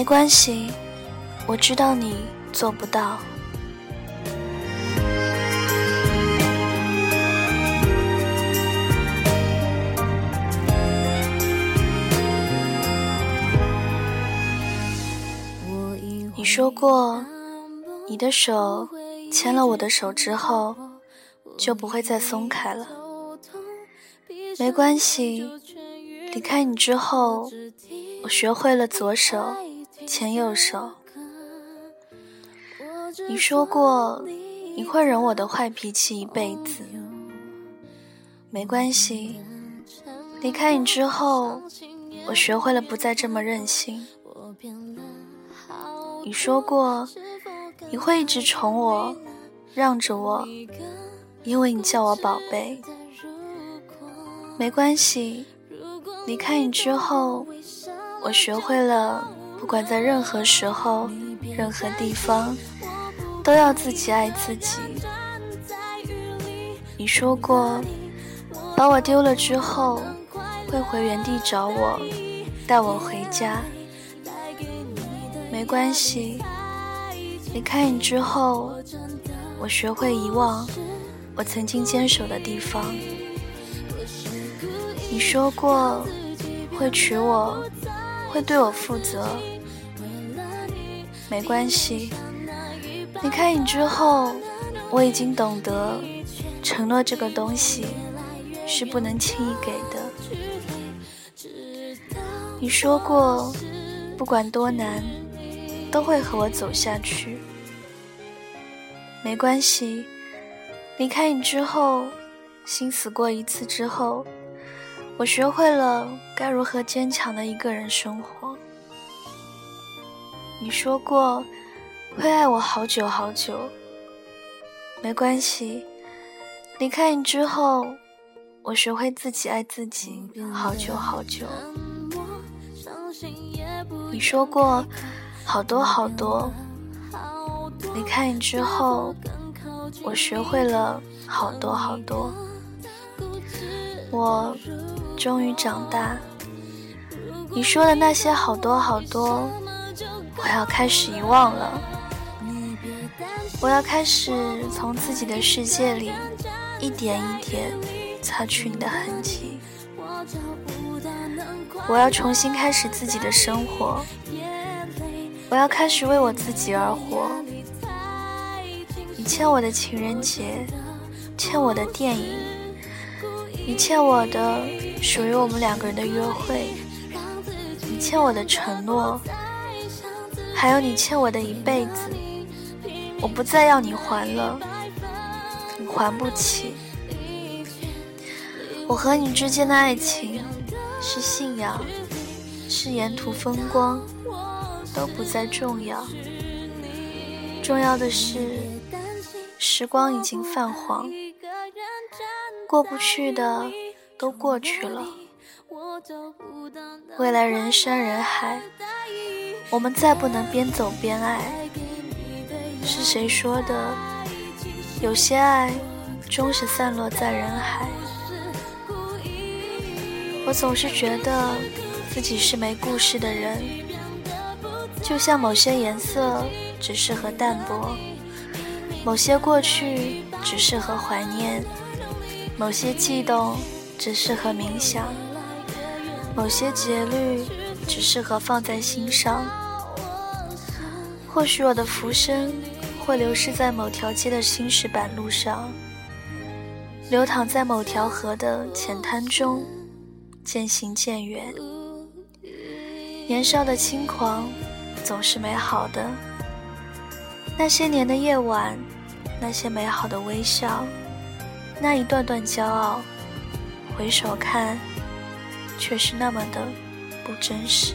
没关系，我知道你做不到。你说过，你的手牵了我的手之后，就不会再松开了。没关系，离开你之后，我学会了左手牵右手。你说过，你会忍我的坏脾气一辈子。没关系，离开你之后，我学会了不再这么任性。你说过，你会一直宠我，让着我，因为你叫我宝贝。没关系，离开你之后，我学会了，不管在任何时候、任何地方，都要自己爱自己。你说过，把我丢了之后，会回原地找我，带我回家。没关系，离开你之后，我学会遗忘我曾经坚守的地方。你说过会娶我，会对我负责。没关系，离开你之后，我已经懂得，承诺这个东西是不能轻易给的。你说过，不管多难。都会和我走下去，没关系。离开你之后，心死过一次之后，我学会了该如何坚强的一个人生活。你说过会爱我好久好久，没关系。离开你之后，我学会自己爱自己好久好久。你说过。好多好多，离开你之后，我学会了好多好多。我终于长大，你说的那些好多好多，我要开始遗忘了。我要开始从自己的世界里一点一点擦去你的痕迹。我要重新开始自己的生活。我要开始为我自己而活。你欠我的情人节，欠我的电影，你欠我的属于我们两个人的约会，你欠我的承诺，还有你欠我的一辈子，我不再要你还了，你还不起。我和你之间的爱情是信仰，是沿途风光。都不再重要，重要的是，时光已经泛黄，过不去的都过去了。未来人山人海，我们再不能边走边爱。是谁说的？有些爱终是散落在人海。我总是觉得自己是没故事的人。就像某些颜色只适合淡泊，某些过去只适合怀念，某些悸动只适合冥想，某些节律只适合放在心上。或许我的浮生会流失在某条街的青石板路上，流淌在某条河的浅滩中，渐行渐远。年少的轻狂。总是美好的。那些年的夜晚，那些美好的微笑，那一段段骄傲，回首看，却是那么的不真实。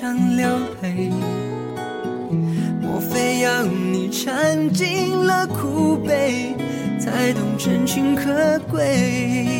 想流泪，莫非要你尝尽了苦悲，才懂真情可贵？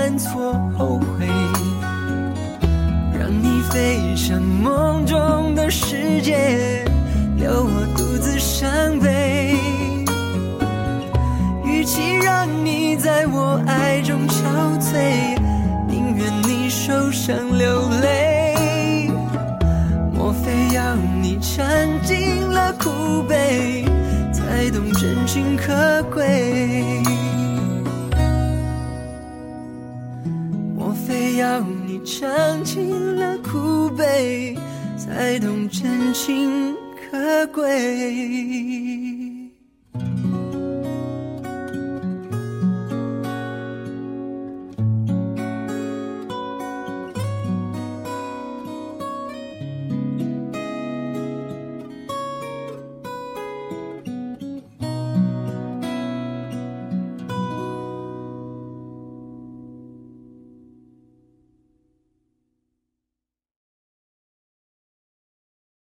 犯错后悔，让你飞向梦中的世界，留我独自伤悲。与其让你在我爱中憔悴，宁愿你受伤流泪。莫非要你尝尽了苦悲，才懂真情可贵。尝尽了苦悲，才懂真情可贵？